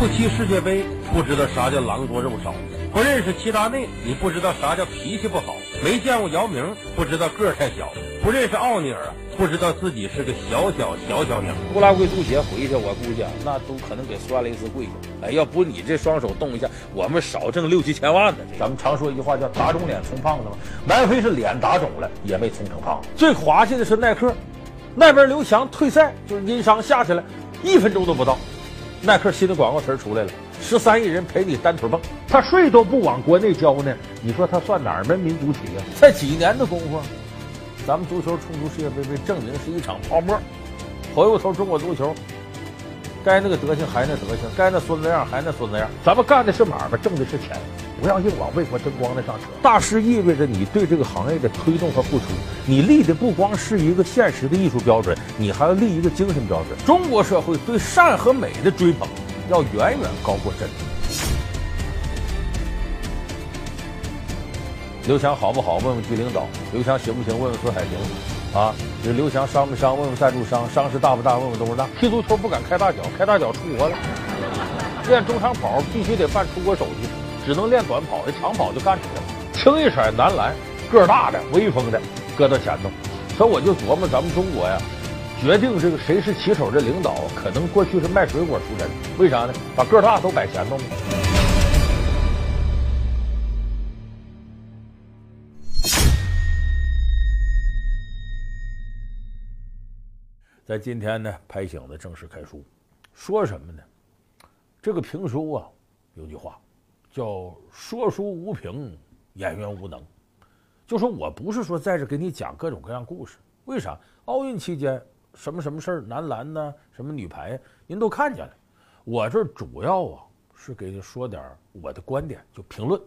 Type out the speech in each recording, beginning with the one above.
你不踢世界杯，不知道啥叫狼多肉少；不认识齐达内，你不知道啥叫脾气不好；没见过姚明，不知道个儿太小；不认识奥尼尔，不知道自己是个小小小小鸟。乌拉圭足协回去，我估计啊，那都可能给摔了一次跪下。哎，要不你这双手动一下，我们少挣六七千万呢。咱们常说一句话叫“打肿脸充胖子”嘛。南非是脸打肿了，也没充成胖子。最滑稽的是耐克，那边刘翔退赛，就是因伤下去了，一分钟都不到。耐克新的广告词出来了，十三亿人陪你单腿蹦，他税都不往国内交呢，你说他算哪儿门民族企业？才几年的功夫，咱们足球冲出世界杯，被证明是一场泡沫。回过头，中国足球。该那个德行还那德行，该那孙子样还那孙子样。咱们干的是买卖，挣的是钱，不要硬往为国争光的上扯。大师意味着你对这个行业的推动和付出，你立的不光是一个现实的艺术标准，你还要立一个精神标准。中国社会对善和美的追捧，要远远高过真。刘翔好不好？问问局领导。刘翔行不行？问问孙海平。啊，这刘翔伤没伤？问问赞助商，伤势大不大？问问董事长。踢足球不敢开大脚，开大脚出国了。练中长跑必须得办出国手续，只能练短跑，这长跑就干出来了。清一色男篮，个大的、威风的，搁到前头。所以我就琢磨，咱们中国呀，决定这个谁是旗手的领导，可能过去是卖水果出身。为啥呢？把个大都摆前头吗？在今天呢，拍醒了正式开书，说什么呢？这个评书啊，有句话叫“说书无凭，演员无能”。就说我不是说在这给你讲各种各样故事，为啥？奥运期间什么什么事儿，男篮呢，什么女排，您都看见了。我这主要啊是给你说点我的观点，就评论。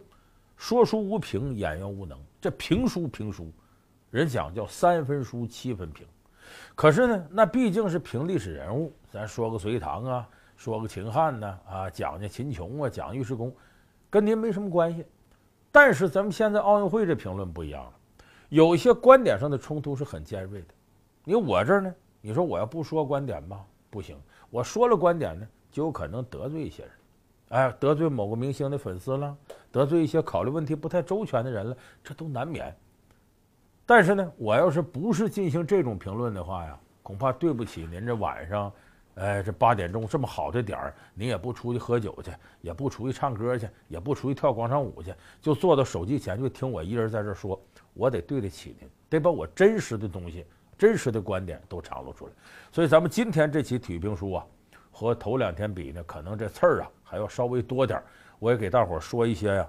说书无凭，演员无能。这评书评书，人讲叫三分书，七分评。可是呢，那毕竟是评历史人物，咱说个隋唐啊，说个秦汉呢，啊，讲讲秦琼啊，讲尉迟恭，跟您没什么关系。但是咱们现在奥运会这评论不一样了，有一些观点上的冲突是很尖锐的。你我这儿呢，你说我要不说观点吧，不行，我说了观点呢，就有可能得罪一些人，哎，得罪某个明星的粉丝了，得罪一些考虑问题不太周全的人了，这都难免。但是呢，我要是不是进行这种评论的话呀，恐怕对不起您这晚上，哎，这八点钟这么好的点儿，您也不出去喝酒去，也不出去唱歌去，也不出去跳广场舞去，就坐到手机前就听我一人在这说，我得对得起您，得把我真实的东西、真实的观点都敞露出来。所以咱们今天这期体育评书啊，和头两天比呢，可能这刺儿啊还要稍微多点儿。我也给大伙儿说一些呀，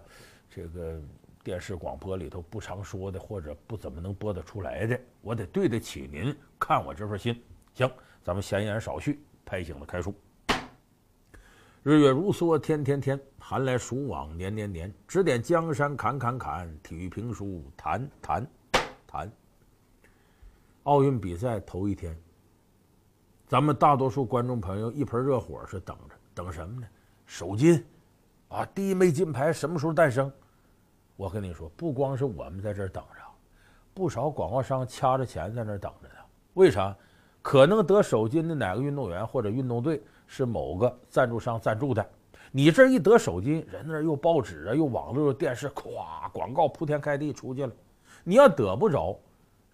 这个。电视广播里头不常说的，或者不怎么能播得出来的，我得对得起您看我这份心。行，咱们闲言少叙，拍醒了开书。日月如梭，天天天；寒来暑往，年年年。指点江山，砍砍砍；体育评书，谈谈谈。奥运比赛头一天，咱们大多数观众朋友一盆热火是等着，等什么呢？首金啊，第一枚金牌什么时候诞生？我跟你说，不光是我们在这儿等着，不少广告商掐着钱在那儿等着呢。为啥？可能得首金的哪个运动员或者运动队是某个赞助商赞助的。你这一得首金，人那又报纸啊，又网络、又电视，咵，广告铺天盖地出去了。你要得不着，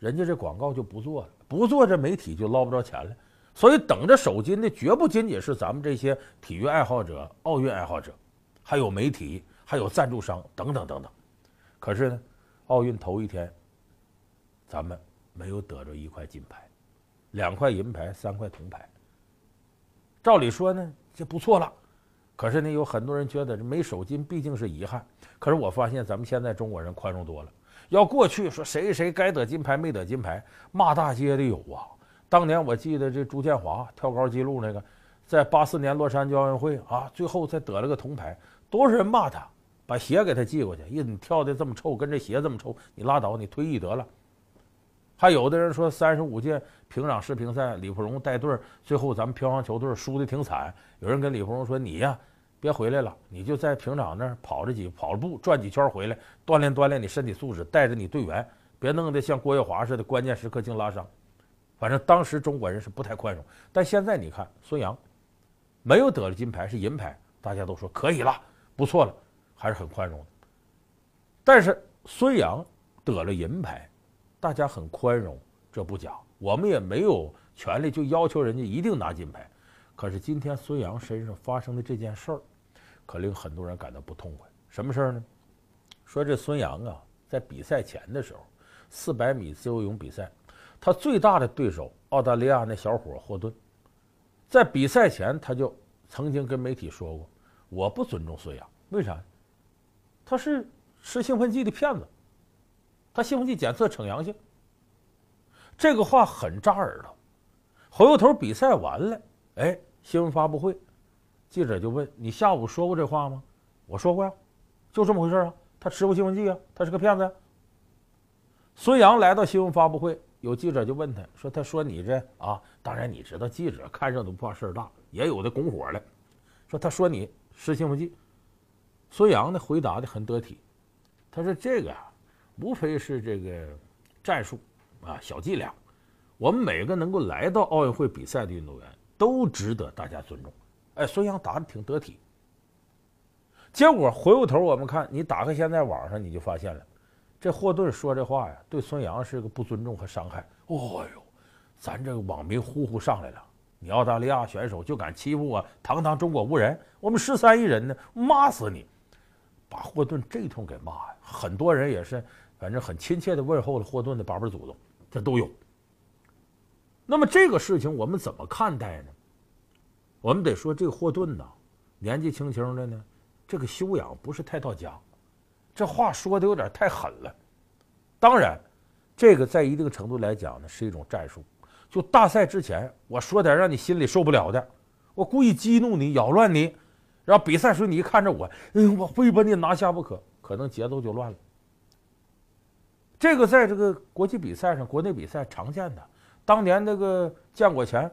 人家这广告就不做了，不做这媒体就捞不着钱了。所以等着首金的绝不仅仅是咱们这些体育爱好者、奥运爱好者，还有媒体，还有赞助商等等等等。可是呢，奥运头一天，咱们没有得着一块金牌，两块银牌，三块铜牌。照理说呢，这不错了。可是呢，有很多人觉得这没首金毕竟是遗憾。可是我发现咱们现在中国人宽容多了。要过去说谁谁该得金牌没得金牌，骂大街的有啊。当年我记得这朱建华跳高纪录那个，在八四年洛杉矶奥运会啊，最后才得了个铜牌，多少人骂他。把鞋给他寄过去，意思你跳的这么臭，跟这鞋这么臭，你拉倒，你退役得了。还有的人说，三十五届平壤世乒赛，李芙蓉带队最后咱们乒乓球队输的挺惨。有人跟李芙蓉说：“你呀，别回来了，你就在平壤那儿跑着几跑着步，转几圈回来，锻炼锻炼你身体素质，带着你队员，别弄得像郭跃华似的，关键时刻净拉伤。”反正当时中国人是不太宽容，但现在你看孙杨，没有得了金牌是银牌，大家都说可以了，不错了，还是很宽容的。但是孙杨得了银牌，大家很宽容，这不假，我们也没有权利就要求人家一定拿金牌。可是今天孙杨身上发生的这件事儿，可令很多人感到不痛快。什么事儿呢？说这孙杨啊，在比赛前的时候，四百米自由泳比赛，他最大的对手澳大利亚那小伙霍顿，在比赛前他就曾经跟媒体说过：“我不尊重孙杨，为啥？他是吃兴奋剂的骗子，他兴奋剂检测呈阳性。”这个话很扎耳朵。回过头比赛完了，哎，新闻发布会，记者就问：“你下午说过这话吗？”我说过呀，就这么回事啊。他吃过兴奋剂啊，他是个骗子。孙杨来到新闻发布会，有记者就问他说：“他说你这啊，当然你知道，记者看热闹不怕事儿大，也有的拱火了。说他说你吃兴奋剂。”孙杨呢回答的很得体，他说：“这个啊，无非是这个战术啊，小伎俩。我们每个能够来到奥运会比赛的运动员都值得大家尊重。”哎，孙杨打的挺得体。结果回过头，我们看你打开现在网上，你就发现了，这霍顿说这话呀，对孙杨是个不尊重和伤害。哦呦，咱这个网民呼呼上来了，你澳大利亚选手就敢欺负我堂堂中国无人，我们十三亿人呢，骂死你！把霍顿这通给骂呀，很多人也是，反正很亲切的问候了霍顿的八辈祖宗，这都有。那么这个事情我们怎么看待呢？我们得说这个霍顿呐，年纪轻轻的呢。这个修养不是太到家，这话说的有点太狠了。当然，这个在一定程度来讲呢，是一种战术。就大赛之前，我说点让你心里受不了的，我故意激怒你、扰乱你，然后比赛时你一看着我，嗯，我非把你拿下不可，可能节奏就乱了。这个在这个国际比赛上、国内比赛常见的。当年那个建国前，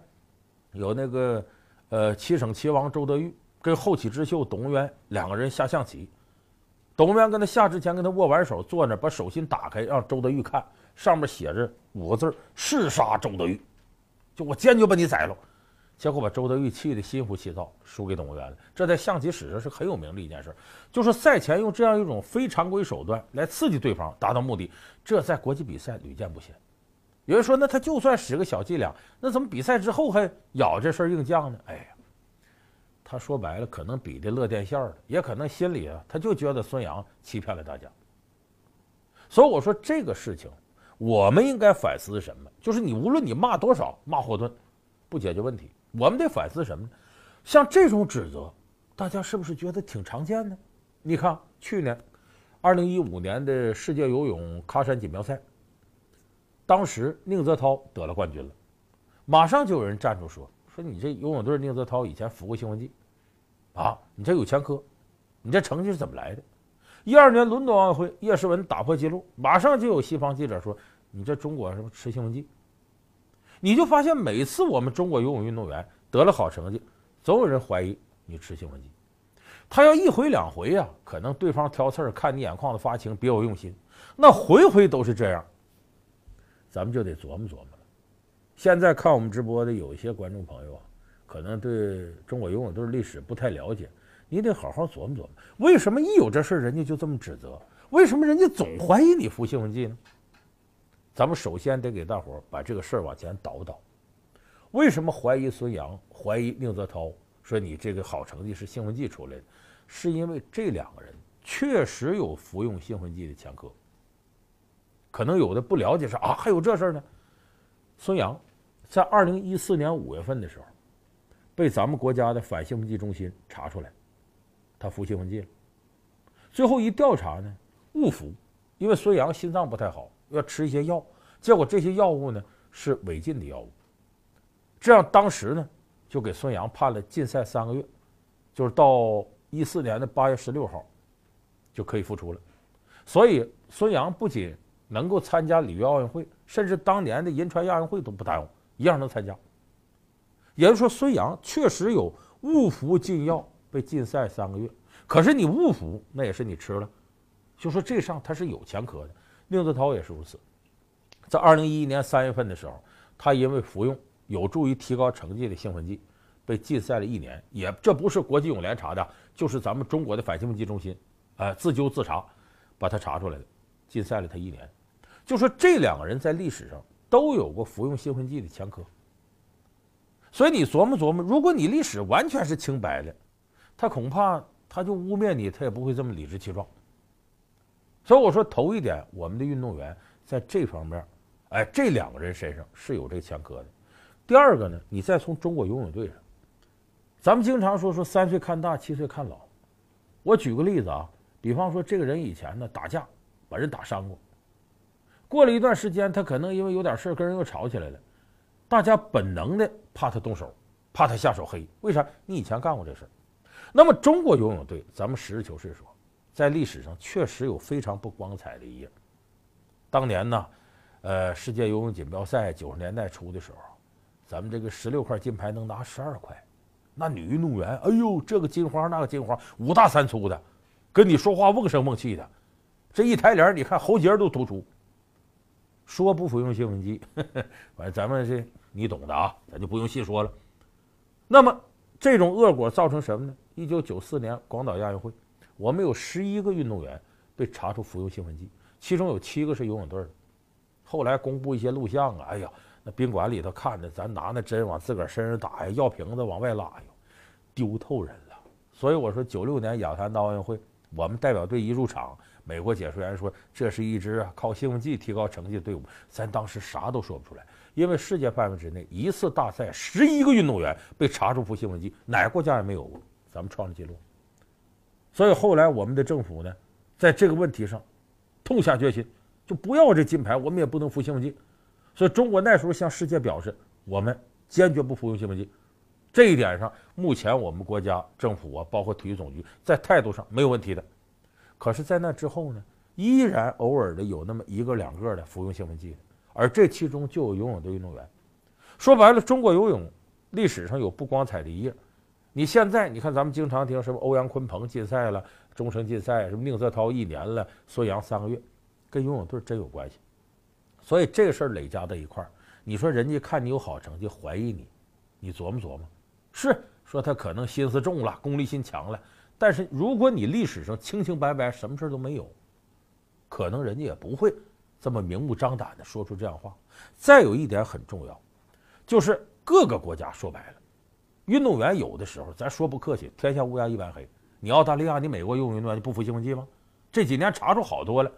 有那个呃七省棋王周德玉。跟后起之秀董文渊两个人下象棋，董文渊跟他下之前跟他握完手，坐那把手心打开，让周德玉看，上面写着五个字誓杀周德玉，就我坚决把你宰了。结果把周德玉气得心浮气躁，输给董文渊了。这在象棋史上是很有名的一件事，就是赛前用这样一种非常规手段来刺激对方，达到目的，这在国际比赛屡见不鲜。有人说，那他就算使个小伎俩，那怎么比赛之后还咬这事硬犟呢？哎呀！他说白了，可能比的乐电线儿也可能心里啊，他就觉得孙杨欺骗了大家。所以我说这个事情，我们应该反思什么？就是你无论你骂多少，骂霍顿，不解决问题。我们得反思什么呢？像这种指责，大家是不是觉得挺常见的？你看去年，二零一五年的世界游泳喀山锦标赛，当时宁泽涛得了冠军了，马上就有人站出说。说你这游泳队宁泽涛以前服过兴奋剂，啊，你这有前科，你这成绩是怎么来的？一二年伦敦奥运会，叶诗文打破纪录，马上就有西方记者说你这中国什么吃兴奋剂？你就发现每次我们中国游泳运动员得了好成绩，总有人怀疑你吃兴奋剂。他要一回两回呀，可能对方挑刺儿，看你眼眶子发青，别有用心。那回回都是这样，咱们就得琢磨琢磨了。现在看我们直播的有一些观众朋友啊，可能对中国游泳队历史不太了解，你得好好琢磨琢磨，为什么一有这事儿人家就这么指责？为什么人家总怀疑你服兴奋剂呢？咱们首先得给大伙儿把这个事儿往前倒倒。为什么怀疑孙杨、怀疑宁泽涛说你这个好成绩是兴奋剂出来的？是因为这两个人确实有服用兴奋剂的前科。可能有的不了解说啊，还有这事儿呢？孙杨。在二零一四年五月份的时候，被咱们国家的反兴奋剂中心查出来，他服兴奋剂了。最后一调查呢，误服，因为孙杨心脏不太好，要吃一些药，结果这些药物呢是违禁的药物。这样当时呢，就给孙杨判了禁赛三个月，就是到一四年的八月十六号就可以复出了。所以孙杨不仅能够参加里约奥运会，甚至当年的银川亚运会都不耽误。一样能参加，也就是说，孙杨确实有误服禁药被禁赛三个月。可是你误服，那也是你吃了，就说这上他是有前科的。宁泽涛也是如此，在二零一一年三月份的时候，他因为服用有助于提高成绩的兴奋剂，被禁赛了一年。也这不是国际泳联查的，就是咱们中国的反兴奋剂中心，呃，自纠自查，把他查出来的，禁赛了他一年。就说这两个人在历史上都有过服用兴奋剂的前科。所以你琢磨琢磨，如果你历史完全是清白的，他恐怕他就污蔑你，他也不会这么理直气壮。所以我说，头一点，我们的运动员在这方面，哎，这两个人身上是有这个前科的。第二个呢，你再从中国游泳队上，咱们经常说说三岁看大，七岁看老。我举个例子啊，比方说这个人以前呢打架把人打伤过，过了一段时间，他可能因为有点事跟人又吵起来了。大家本能的怕他动手，怕他下手黑，为啥？你以前干过这事那么中国游泳队，咱们实事求是说，在历史上确实有非常不光彩的一页。当年呢，呃，世界游泳锦标赛九十年代初的时候，咱们这个十六块金牌能拿十二块，那女运动员，哎呦，这个金花那个金花，五大三粗的，跟你说话瓮声瓮气的，这一抬脸，你看喉结都突出。说不服用兴奋剂，反正咱们这你懂的啊，咱就不用细说了。那么这种恶果造成什么呢？一九九四年广岛亚运会，我们有十一个运动员被查出服用兴奋剂，其中有七个是游泳队的。后来公布一些录像啊，哎呀，那宾馆里头看着咱拿那针往自个儿身上打呀，药瓶子往外拉呀，丢透人了。所以我说九六年亚特兰大奥运会，我们代表队一入场。美国解说员说：“这是一支啊靠兴奋剂提高成绩的队伍。”咱当时啥都说不出来，因为世界范围之内一次大赛十一个运动员被查出服兴奋剂，哪个国家也没有过，咱们创了记录。所以后来我们的政府呢，在这个问题上痛下决心，就不要这金牌，我们也不能服兴奋剂。所以中国那时候向世界表示，我们坚决不服用兴奋剂。这一点上，目前我们国家政府啊，包括体育总局在态度上没有问题的。可是，在那之后呢，依然偶尔的有那么一个两个的服用兴奋剂的，而这其中就有游泳的运动员。说白了，中国游泳历史上有不光彩的一页。你现在你看，咱们经常听什么欧阳鲲鹏禁赛了，终身禁赛，什么宁泽涛一年了，孙杨三个月，跟游泳队真有关系。所以这个事儿累加在一块儿，你说人家看你有好成绩，怀疑你，你琢磨琢磨，是说他可能心思重了，功利心强了。但是，如果你历史上清清白白，什么事都没有，可能人家也不会这么明目张胆的说出这样话。再有一点很重要，就是各个国家说白了，运动员有的时候，咱说不客气，天下乌鸦一般黑。你澳大利亚、你美国游泳运动员不服兴奋剂吗？这几年查出好多了，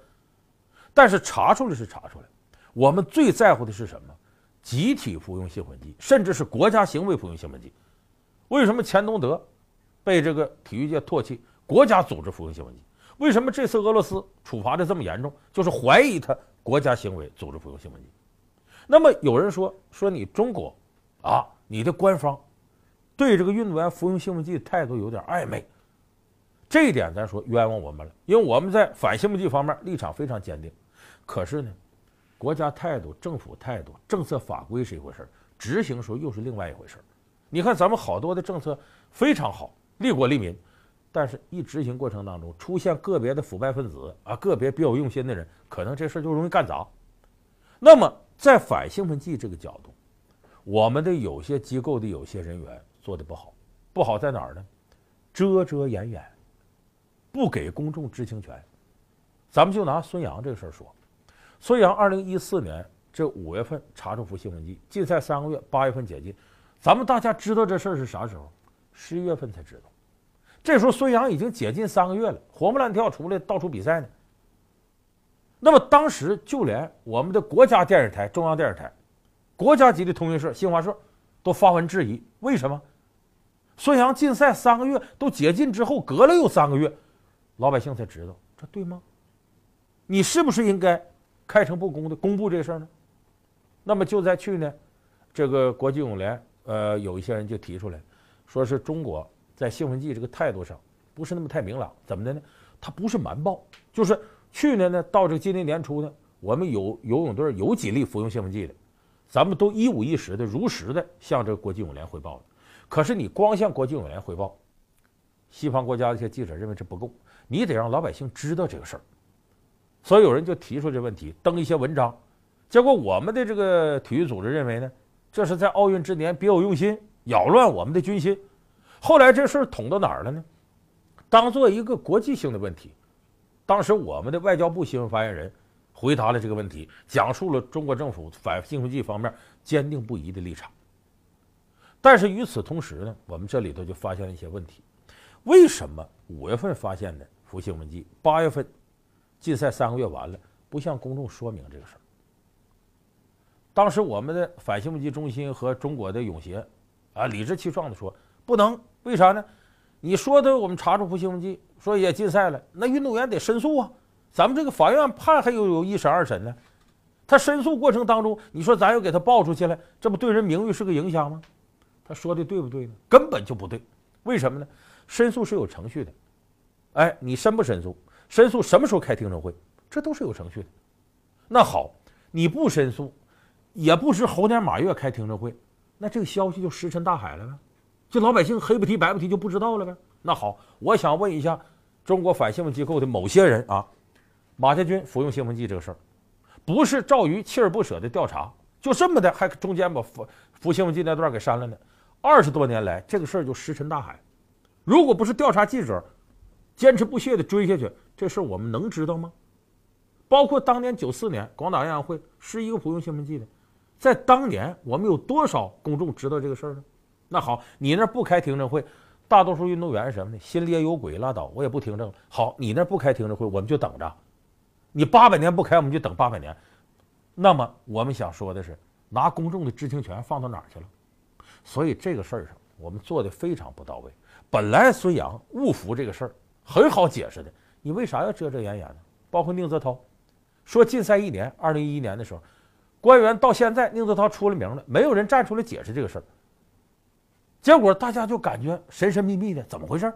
但是查出来是查出来，我们最在乎的是什么？集体服用兴奋剂，甚至是国家行为服用兴奋剂。为什么钱东德？被这个体育界唾弃，国家组织服用兴奋剂。为什么这次俄罗斯处罚的这么严重？就是怀疑他国家行为组织服用兴奋剂。那么有人说说你中国啊，你的官方对这个运动员服用兴奋剂的态度有点暧昧。这一点咱说冤枉我们了，因为我们在反兴奋剂方面立场非常坚定。可是呢，国家态度、政府态度、政策法规是一回事执行时候又是另外一回事你看咱们好多的政策非常好。利国利民，但是一执行过程当中出现个别的腐败分子啊，个别别有用心的人，可能这事就容易干砸。那么在反兴奋剂这个角度，我们的有些机构的有些人员做的不好，不好在哪儿呢？遮遮掩掩，不给公众知情权。咱们就拿孙杨这个事儿说，孙杨二零一四年这五月份查出服兴奋剂，禁赛三个月，八月份解禁。咱们大家知道这事儿是啥时候？十一月份才知道，这时候孙杨已经解禁三个月了，活蹦乱跳出来到处比赛呢。那么当时就连我们的国家电视台、中央电视台、国家级的通讯社新华社都发文质疑：为什么孙杨禁赛三个月都解禁之后，隔了又三个月，老百姓才知道，这对吗？你是不是应该开诚布公的公布这事儿呢？那么就在去年，这个国际泳联，呃，有一些人就提出来。说是中国在兴奋剂这个态度上不是那么太明朗，怎么的呢？他不是瞒报，就是去年呢到这个今年年初呢，我们有游泳队有几例服用兴奋剂的，咱们都一五一十的如实的向这个国际泳联汇报了。可是你光向国际泳联汇报，西方国家的一些记者认为这不够，你得让老百姓知道这个事儿。所以有人就提出这问题，登一些文章。结果我们的这个体育组织认为呢，这是在奥运之年别有用心。扰乱我们的军心。后来这事儿捅到哪儿了呢？当做一个国际性的问题，当时我们的外交部新闻发言人回答了这个问题，讲述了中国政府反兴奋剂方面坚定不移的立场。但是与此同时呢，我们这里头就发现了一些问题：为什么五月份发现的服兴奋剂，八月份禁赛三个月完了，不向公众说明这个事儿？当时我们的反兴奋剂中心和中国的泳协啊，理直气壮地说不能，为啥呢？你说的我们查出不兴奋剂，说也禁赛了，那运动员得申诉啊。咱们这个法院判还有有一审二审呢，他申诉过程当中，你说咱又给他报出去了，这不对人名誉是个影响吗？他说的对不对呢？根本就不对。为什么呢？申诉是有程序的，哎，你申不申诉？申诉什么时候开听证会？这都是有程序的。那好，你不申诉。也不知猴年马月开听证会，那这个消息就石沉大海了呗，就老百姓黑不提白不提就不知道了呗。那好，我想问一下中国反兴奋机构的某些人啊，马家军服用兴奋剂这个事儿，不是赵瑜锲而不舍的调查，就这么的还中间把服服兴奋剂那段给删了呢？二十多年来这个事儿就石沉大海，如果不是调查记者坚持不懈的追下去，这事儿我们能知道吗？包括当年九四年广岛亚运会十一个不用兴奋剂的。在当年，我们有多少公众知道这个事儿呢？那好，你那不开听证会，大多数运动员什么呢？心里也有鬼，拉倒，我也不听证。好，你那不开听证会，我们就等着。你八百年不开，我们就等八百年。那么，我们想说的是，拿公众的知情权放到哪儿去了？所以这个事儿上，我们做的非常不到位。本来孙杨误服这个事儿很好解释的，你为啥要遮遮掩掩呢？包括宁泽涛说禁赛一年，二零一一年的时候。官员到现在，宁泽涛出了名了，没有人站出来解释这个事儿。结果大家就感觉神神秘秘的，怎么回事？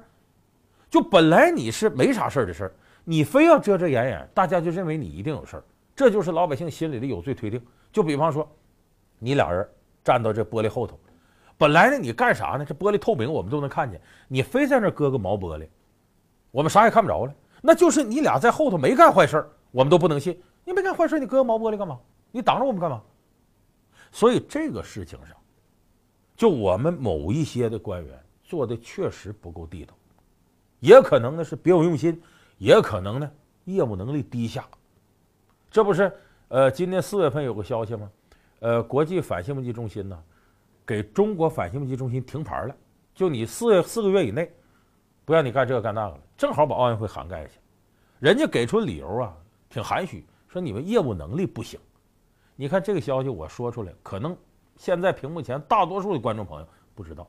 就本来你是没啥事儿的事儿，你非要遮遮掩掩，大家就认为你一定有事儿。这就是老百姓心里的有罪推定。就比方说，你俩人站到这玻璃后头，本来呢你干啥呢？这玻璃透明，我们都能看见。你非在那搁个毛玻璃，我们啥也看不着了。那就是你俩在后头没干坏事，我们都不能信。你没干坏事，你搁毛玻璃干嘛？你挡着我们干嘛？所以这个事情上，就我们某一些的官员做的确实不够地道，也可能呢是别有用心，也可能呢业务能力低下。这不是呃，今年四月份有个消息吗？呃，国际反兴奋剂中心呢，给中国反兴奋剂中心停牌了，就你四月四个月以内，不让你干这个干那个了，正好把奥运会涵盖一下。人家给出理由啊，挺含蓄，说你们业务能力不行。你看这个消息我说出来，可能现在屏幕前大多数的观众朋友不知道。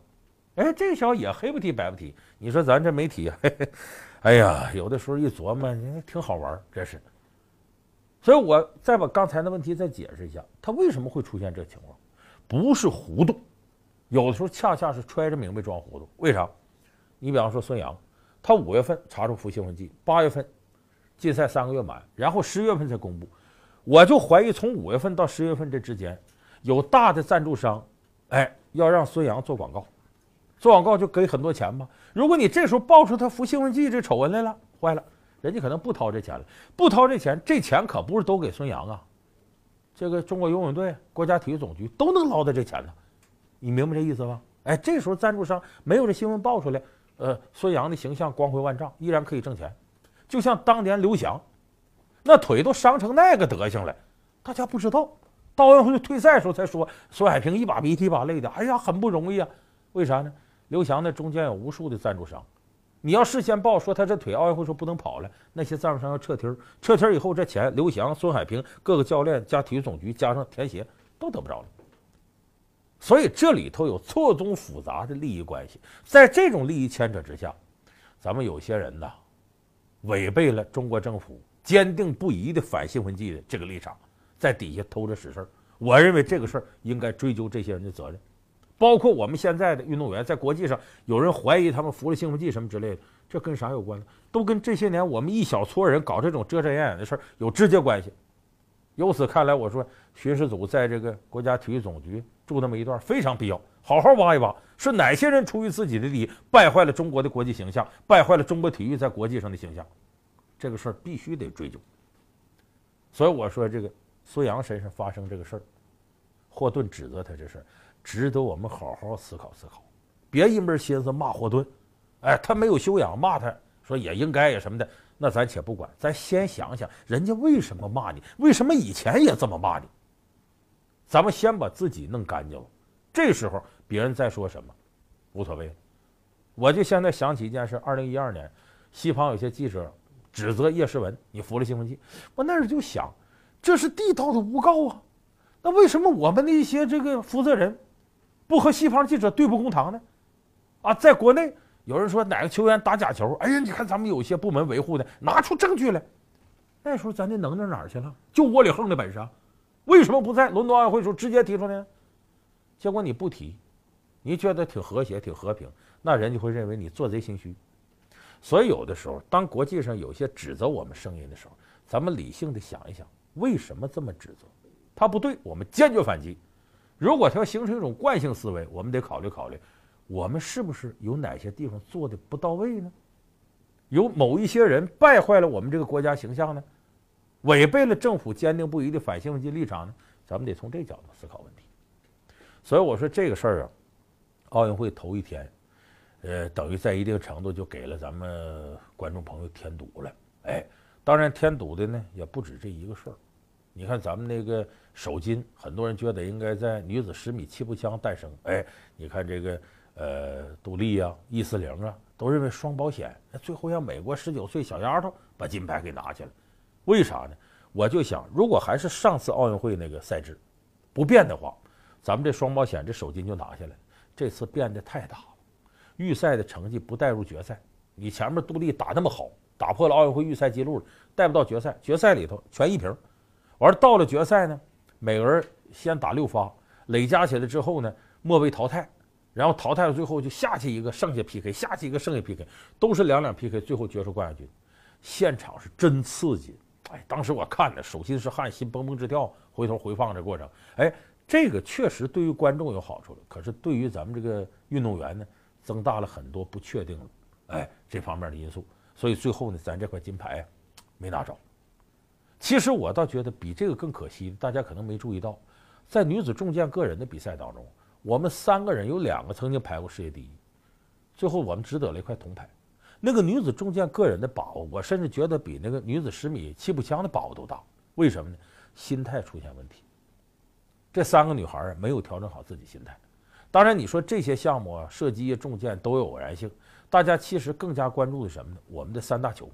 哎，这个消息也黑不提白不提。你说咱这媒体，哎呀，有的时候一琢磨，挺好玩，真是。所以我再把刚才的问题再解释一下，他为什么会出现这情况？不是糊涂，有的时候恰恰是揣着明白装糊涂。为啥？你比方说孙杨，他五月份查出服兴奋剂，八月份禁赛三个月满，然后十月份才公布。我就怀疑，从五月份到十月份这之间，有大的赞助商，哎，要让孙杨做广告，做广告就给很多钱吧。如果你这时候爆出他服兴奋剂这丑闻来了，坏了，人家可能不掏这钱了。不掏这钱，这钱可不是都给孙杨啊，这个中国游泳队、国家体育总局都能捞到这钱呢。你明白这意思吧？哎，这时候赞助商没有这新闻爆出来，呃，孙杨的形象光辉万丈，依然可以挣钱。就像当年刘翔。那腿都伤成那个德行了，大家不知道。到奥运会退赛的时候才说，孙海平一把鼻涕一把泪的，哎呀，很不容易啊。为啥呢？刘翔那中间有无数的赞助商，你要事先报说他这腿奥运会说不能跑了，那些赞助商要撤梯，撤梯以后这钱，刘翔、孙海平各个教练加体育总局加上田协都得不着了。所以这里头有错综复杂的利益关系，在这种利益牵扯之下，咱们有些人呐，违背了中国政府。坚定不移的反兴奋剂的这个立场，在底下偷着使事儿。我认为这个事儿应该追究这些人的责任，包括我们现在的运动员，在国际上有人怀疑他们服了兴奋剂什么之类的，这跟啥有关呢？都跟这些年我们一小撮人搞这种遮遮掩掩的事儿有直接关系。由此看来，我说巡视组在这个国家体育总局住那么一段非常必要，好好挖一挖，是哪些人出于自己的利益败坏了中国的国际形象，败坏了中国体育在国际上的形象。这个事儿必须得追究，所以我说这个孙杨身上发生这个事儿，霍顿指责他这事儿，值得我们好好思考思考。别一门心思骂霍顿，哎，他没有修养，骂他说也应该呀什么的，那咱且不管，咱先想想人家为什么骂你，为什么以前也这么骂你。咱们先把自己弄干净了，这时候别人再说什么，无所谓。我就现在想起一件事：二零一二年，西方有些记者指责叶诗文你服了兴奋剂，我那时就想，这是地道的诬告啊。那为什么我们的一些这个负责人不和西方记者对簿公堂呢？啊，在国内有人说哪个球员打假球，哎呀，你看咱们有些部门维护的，拿出证据来。那时候咱的能耐哪儿去了？就窝里横的本事啊！为什么不在伦敦奥运会时候直接提出呢？结果你不提，你觉得挺和谐、挺和平。那人就会认为你做贼心虚，所以有的时候，当国际上有些指责我们声音的时候，咱们理性的想一想，为什么这么指责？他不对，我们坚决反击。如果他要形成一种惯性思维，我们得考虑考虑，我们是不是有哪些地方做的不到位呢？有某一些人败坏了我们这个国家形象呢？违背了政府坚定不移的反兴奋剂立场呢？咱们得从这角度思考问题。所以我说这个事儿啊，奥运会头一天。呃，等于在一定程度就给了咱们观众朋友添堵了。哎，当然添堵的呢也不止这一个事儿。你看咱们那个首金，很多人觉得应该在女子十米气步枪诞生。哎，你看这个呃杜丽啊、易思玲啊，都认为双保险。最后让美国十九岁小丫头把金牌给拿去了，为啥呢？我就想，如果还是上次奥运会那个赛制不变的话，咱们这双保险这首金就拿下来。这次变得太大了。预赛的成绩不带入决赛，你前面杜丽打那么好，打破了奥运会预赛记录，带不到决赛。决赛里头全一平，完了到了决赛呢，每个人先打六发，累加起来之后呢，末位淘汰，然后淘汰了最后就下去一个，剩下 PK，下去一个，剩下 PK，都是两两 PK，最后决出冠亚军。现场是真刺激，哎，当时我看的手心是汗，心梆梆直跳。回头回放这过程，哎，这个确实对于观众有好处了，可是对于咱们这个运动员呢？增大了很多不确定，哎，这方面的因素，所以最后呢，咱这块金牌没拿着。其实我倒觉得比这个更可惜，大家可能没注意到，在女子重剑个人的比赛当中，我们三个人有两个曾经排过世界第一，最后我们只得了一块铜牌。那个女子重剑个人的把握，我甚至觉得比那个女子十米气步枪的把握都大。为什么呢？心态出现问题。这三个女孩没有调整好自己心态。当然，你说这些项目啊，射击、重剑都有偶然性。大家其实更加关注的什么呢？我们的三大球，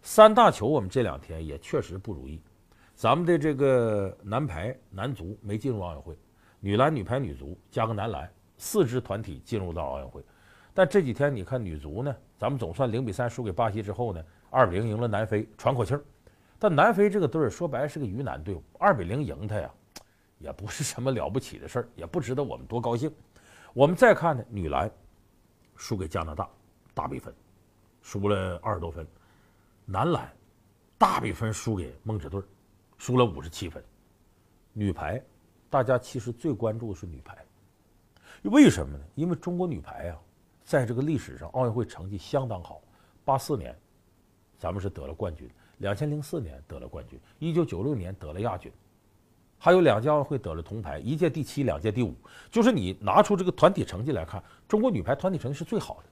三大球，我们这两天也确实不如意。咱们的这个男排、男足没进入奥运会，女篮、女排、女足加个男篮，四支团体进入到奥运会。但这几天你看女足呢，咱们总算零比三输给巴西之后呢，二比零赢了南非，喘口气儿。但南非这个队儿说白是个鱼腩队伍，二比零赢他呀，也不是什么了不起的事儿，也不值得我们多高兴。我们再看呢，女篮输给加拿大，大比分，输了二十多分；男篮大比分输给梦之队，输了五十七分。女排，大家其实最关注的是女排，为什么呢？因为中国女排啊，在这个历史上奥运会成绩相当好。八四年，咱们是得了冠军；两千零四年得了冠军；一九九六年得了亚军。还有两届奥运会得了铜牌，一届第七，两届第五。就是你拿出这个团体成绩来看，中国女排团体成绩是最好的。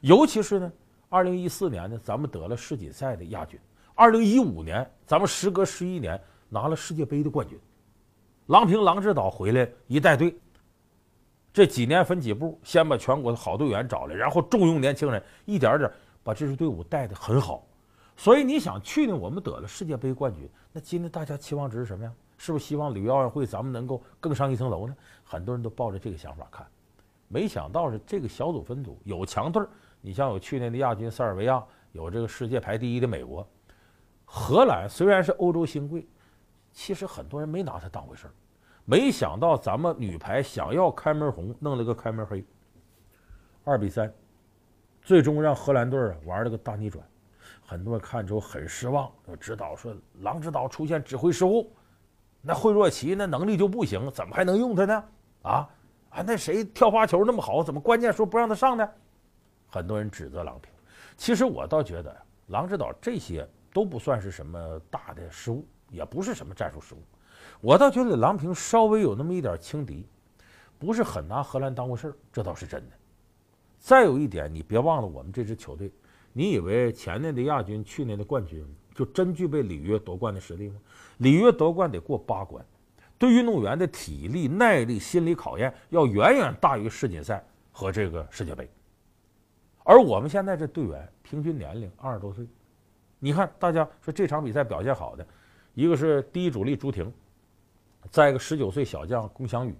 尤其是呢，二零一四年呢，咱们得了世锦赛的亚军；二零一五年，咱们时隔十一年拿了世界杯的冠军。郎平、郎指导回来一带队，这几年分几步，先把全国的好队员找来，然后重用年轻人，一点点把这支队伍带的很好。所以你想，去年我们得了世界杯冠军，那今年大家期望值是什么呀？是不是希望里约奥运会咱们能够更上一层楼呢？很多人都抱着这个想法看，没想到是这个小组分组有强队儿。你像有去年的亚军塞尔维亚，有这个世界排第一的美国、荷兰，虽然是欧洲新贵，其实很多人没拿它当回事儿。没想到咱们女排想要开门红，弄了个开门黑，二比三，最终让荷兰队儿玩了个大逆转。很多人看之后很失望，指导说郎指导出现指挥失误。那惠若琪那能力就不行，怎么还能用他呢？啊啊，那谁跳发球那么好，怎么关键时候不让他上呢？很多人指责郎平，其实我倒觉得郎指导这些都不算是什么大的失误，也不是什么战术失误。我倒觉得郎平稍微有那么一点轻敌。不是很拿荷兰当回事儿，这倒是真的。再有一点，你别忘了我们这支球队，你以为前年的亚军、去年的冠军就真具备里约夺冠的实力吗？里约夺冠得过八关，对运动员的体力、耐力、心理考验要远远大于世锦赛和这个世界杯。而我们现在这队员平均年龄二十多岁，你看大家说这场比赛表现好的，一个是第一主力朱婷，再一个十九岁小将龚翔宇，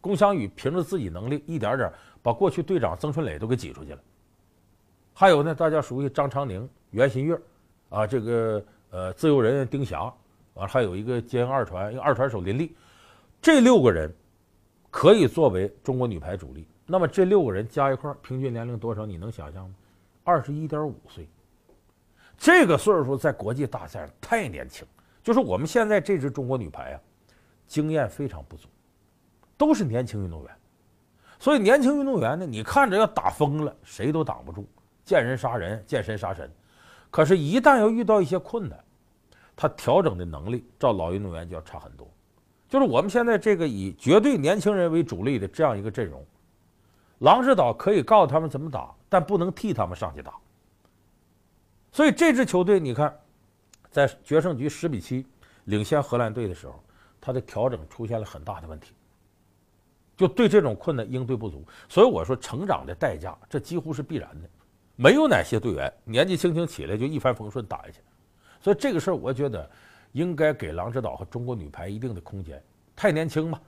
龚翔宇凭着自己能力一点点把过去队长曾春磊都给挤出去了。还有呢，大家熟悉张常宁、袁心玥，啊，这个呃自由人丁霞，完还有一个接应二传，二传手林丽，这六个人可以作为中国女排主力。那么这六个人加一块平均年龄多少？你能想象吗？二十一点五岁，这个岁数在国际大赛上太年轻。就是我们现在这支中国女排啊，经验非常不足，都是年轻运动员。所以年轻运动员呢，你看着要打疯了，谁都挡不住，见人杀人，见神杀神。可是，一旦要遇到一些困难，他调整的能力，照老运动员就要差很多。就是我们现在这个以绝对年轻人为主力的这样一个阵容。郎指导可以告诉他们怎么打，但不能替他们上去打。所以这支球队，你看，在决胜局十比七领先荷兰队的时候，他的调整出现了很大的问题，就对这种困难应对不足。所以我说，成长的代价这几乎是必然的，没有哪些队员年纪轻轻起来就一帆风顺打下去。所以这个事儿，我觉得应该给郎指导和中国女排一定的空间，太年轻嘛。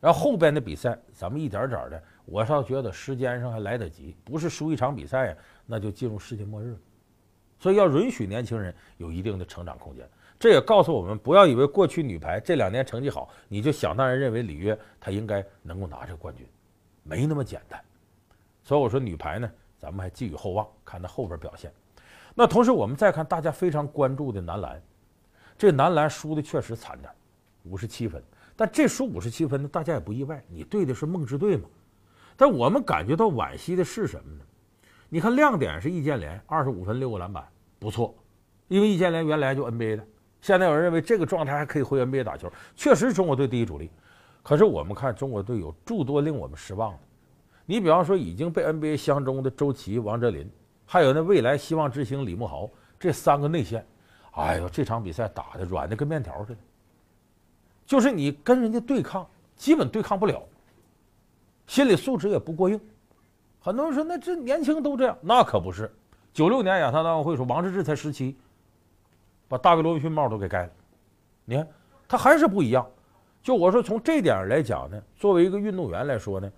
然后后边的比赛，咱们一点点的。我倒觉得时间上还来得及，不是输一场比赛呀，那就进入世界末日了。所以要允许年轻人有一定的成长空间。这也告诉我们，不要以为过去女排这两年成绩好，你就想当然认为里约她应该能够拿这个冠军，没那么简单。所以我说女排呢，咱们还寄予厚望，看她后边表现。那同时我们再看大家非常关注的男篮，这男篮输的确实惨点，五十七分。但这输五十七分呢，大家也不意外，你对的是梦之队嘛。但我们感觉到惋惜的是什么呢？你看亮点是易建联，二十五分六个篮板，不错。因为易建联原来就 NBA 的，现在有人认为这个状态还可以回 NBA 打球，确实中国队第一主力。可是我们看中国队有诸多令我们失望的。你比方说已经被 NBA 相中的周琦、王哲林，还有那未来希望之星李慕豪这三个内线，哎呦，这场比赛打的软的跟面条似的，就是你跟人家对抗，基本对抗不了。心理素质也不过硬，很多人说那这年轻都这样，那可不是。九六年亚特兰大奥会说，王治郅才十七，把大卫罗宾逊帽都给盖了。你看他还是不一样。就我说从这点上来讲呢，作为一个运动员来说呢，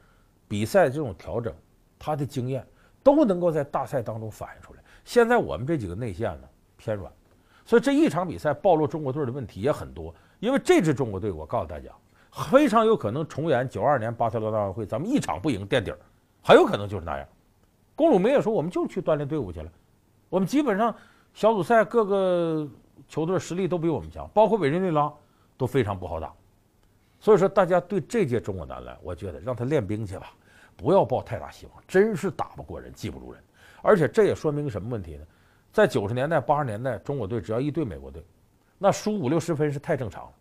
比赛这种调整，他的经验都能够在大赛当中反映出来。现在我们这几个内线呢偏软，所以这一场比赛暴露中国队的问题也很多。因为这支中国队，我告诉大家。非常有可能重演九二年巴塞罗那奥运会，咱们一场不赢垫底儿，很有可能就是那样。龚鲁梅也说，我们就去锻炼队伍去了。我们基本上小组赛各个球队实力都比我们强，包括委内瑞拉都非常不好打。所以说，大家对这届中国男篮，我觉得让他练兵去吧，不要抱太大希望，真是打不过人，技不如人。而且这也说明什么问题呢？在九十年代、八十年代，中国队只要一对美国队，那输五六十分是太正常了。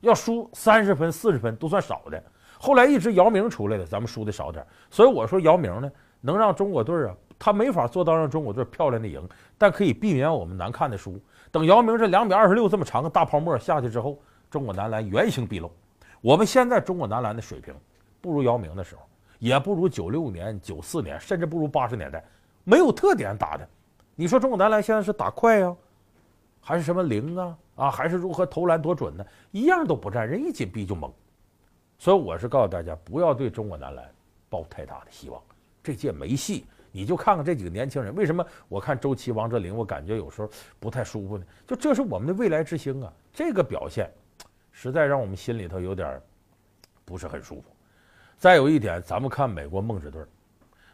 要输三十分、四十分都算少的。后来一直姚明出来的，咱们输的少点。所以我说姚明呢，能让中国队啊，他没法做到让中国队漂亮的赢，但可以避免我们难看的输。等姚明这两米二十六这么长个大泡沫下去之后，中国男篮原形毕露。我们现在中国男篮的水平，不如姚明的时候，也不如九六年、九四年，甚至不如八十年代，没有特点打的。你说中国男篮现在是打快呀，还是什么零啊？啊，还是如何投篮多准呢？一样都不占，人一紧逼就懵。所以我是告诉大家，不要对中国男篮抱太大的希望，这届没戏。你就看看这几个年轻人，为什么我看周琦、王哲林，我感觉有时候不太舒服呢？就这是我们的未来之星啊，这个表现实在让我们心里头有点不是很舒服。再有一点，咱们看美国梦之队，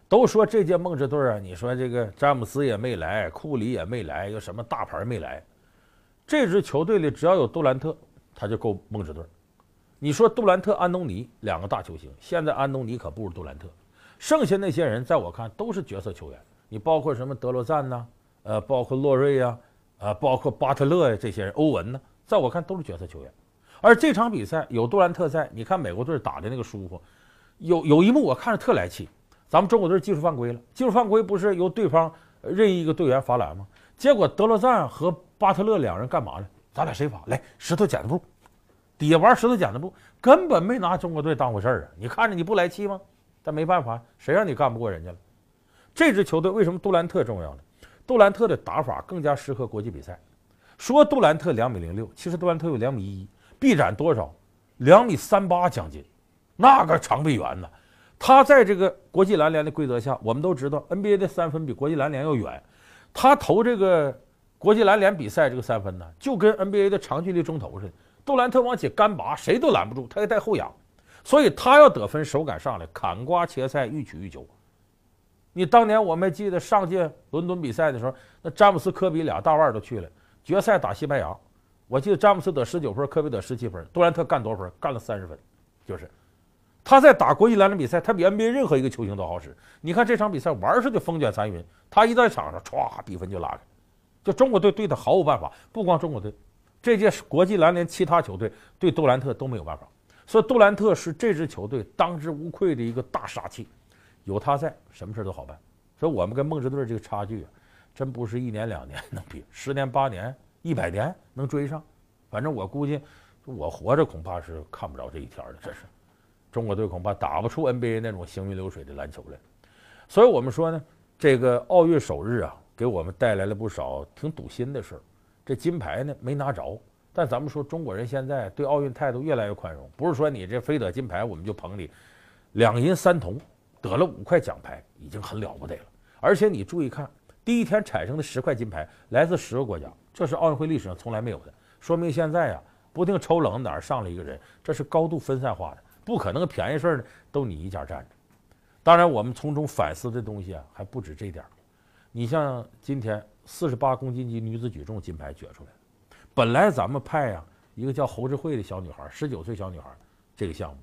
都说这届梦之队啊，你说这个詹姆斯也没来，库里也没来，又什么大牌没来。这支球队里只要有杜兰特，他就够梦之队。你说杜兰特、安东尼两个大球星，现在安东尼可不如杜兰特，剩下那些人在我看都是角色球员。你包括什么德罗赞呐，呃，包括洛瑞呀，啊，包括巴特勒呀，这些人，欧文呢，在我看都是角色球员。而这场比赛有杜兰特在，你看美国队打的那个舒服。有有一幕我看着特来气，咱们中国队技术犯规了，技术犯规不是由对方任意一个队员罚篮吗？结果德罗赞和巴特勒两人干嘛呢？咱俩谁罚？来石头剪子布，底下玩石头剪子布，根本没拿中国队当回事儿啊！你看着你不来气吗？但没办法，谁让你干不过人家了？这支球队为什么杜兰特重要呢？杜兰特的打法更加适合国际比赛。说杜兰特两米零六，其实杜兰特有两米一，臂展多少？两米三八将近，那个长臂猿呢？他在这个国际篮联的规则下，我们都知道 NBA 的三分比国际篮联要远。他投这个国际篮联比赛这个三分呢，就跟 NBA 的长距离中投似的。杜兰特往起干拔，谁都拦不住，他还带后仰，所以他要得分，手感上来，砍瓜切菜，欲取欲求。你当年我们记得上届伦敦比赛的时候，那詹姆斯、科比俩大腕都去了决赛打西班牙，我记得詹姆斯得十九分，科比得十七分，杜兰特干多少分？干了三十分，就是他在打国际篮联比赛，他比 NBA 任何一个球星都好使。你看这场比赛玩似的风卷残云，他一在场上，歘，比分就拉开。就中国队对他毫无办法，不光中国队，这届国际篮联其他球队对杜兰特都没有办法。所以杜兰特是这支球队当之无愧的一个大杀器。有他在，什么事都好办。所以，我们跟梦之队这个差距啊，真不是一年两年能比，十年八年、一百年能追上。反正我估计，我活着恐怕是看不着这一天的。这是中国队恐怕打不出 NBA 那种行云流水的篮球来。所以我们说呢，这个奥运首日啊，给我们带来了不少挺堵心的事儿。这金牌呢没拿着，但咱们说中国人现在对奥运态度越来越宽容，不是说你这非得金牌我们就捧你，两银三铜。得了五块奖牌已经很了不得了，而且你注意看，第一天产生的十块金牌来自十个国家，这是奥运会历史上从来没有的，说明现在呀，不定抽冷哪儿上了一个人，这是高度分散化的，不可能便宜事儿呢都你一家占着。当然，我们从中反思的东西啊还不止这点儿。你像今天四十八公斤级女子举重金牌决出来，本来咱们派呀一个叫侯志慧的小女孩，十九岁小女孩这个项目，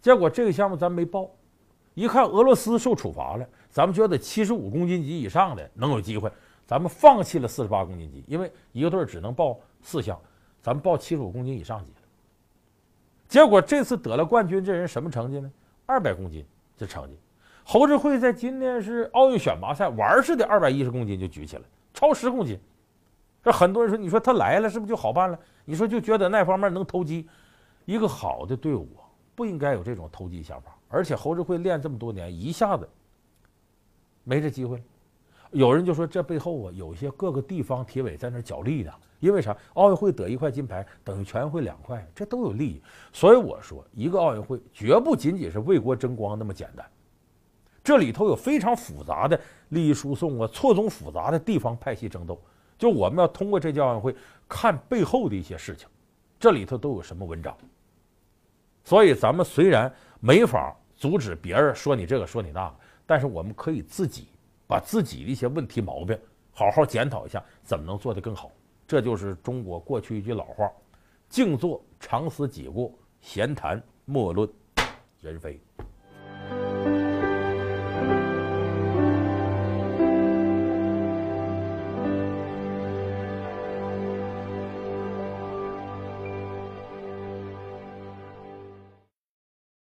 结果这个项目咱没报。一看俄罗斯受处罚了，咱们觉得七十五公斤级以上的能有机会，咱们放弃了四十八公斤级，因为一个队只能报四项，咱们报七十五公斤以上级的。结果这次得了冠军，这人什么成绩呢？二百公斤这成绩。侯志慧在今年是奥运选拔赛玩似的，二百一十公斤就举起来，超十公斤。这很多人说，你说他来了是不是就好办了？你说就觉得那方面能投机，一个好的队伍不应该有这种投机想法。而且侯志慧练这么多年，一下子没这机会了。有人就说这背后啊，有些各个地方体委在那角力呢。因为啥？奥运会得一块金牌，等于全运会两块，这都有利益。所以我说，一个奥运会绝不仅仅是为国争光那么简单，这里头有非常复杂的利益输送啊，错综复杂的地方派系争斗。就我们要通过这届奥运会看背后的一些事情，这里头都有什么文章。所以咱们虽然没法。阻止别人说你这个说你那个，但是我们可以自己把自己的一些问题毛病好好检讨一下，怎么能做得更好？这就是中国过去一句老话：静坐常思己过，闲谈莫论人非。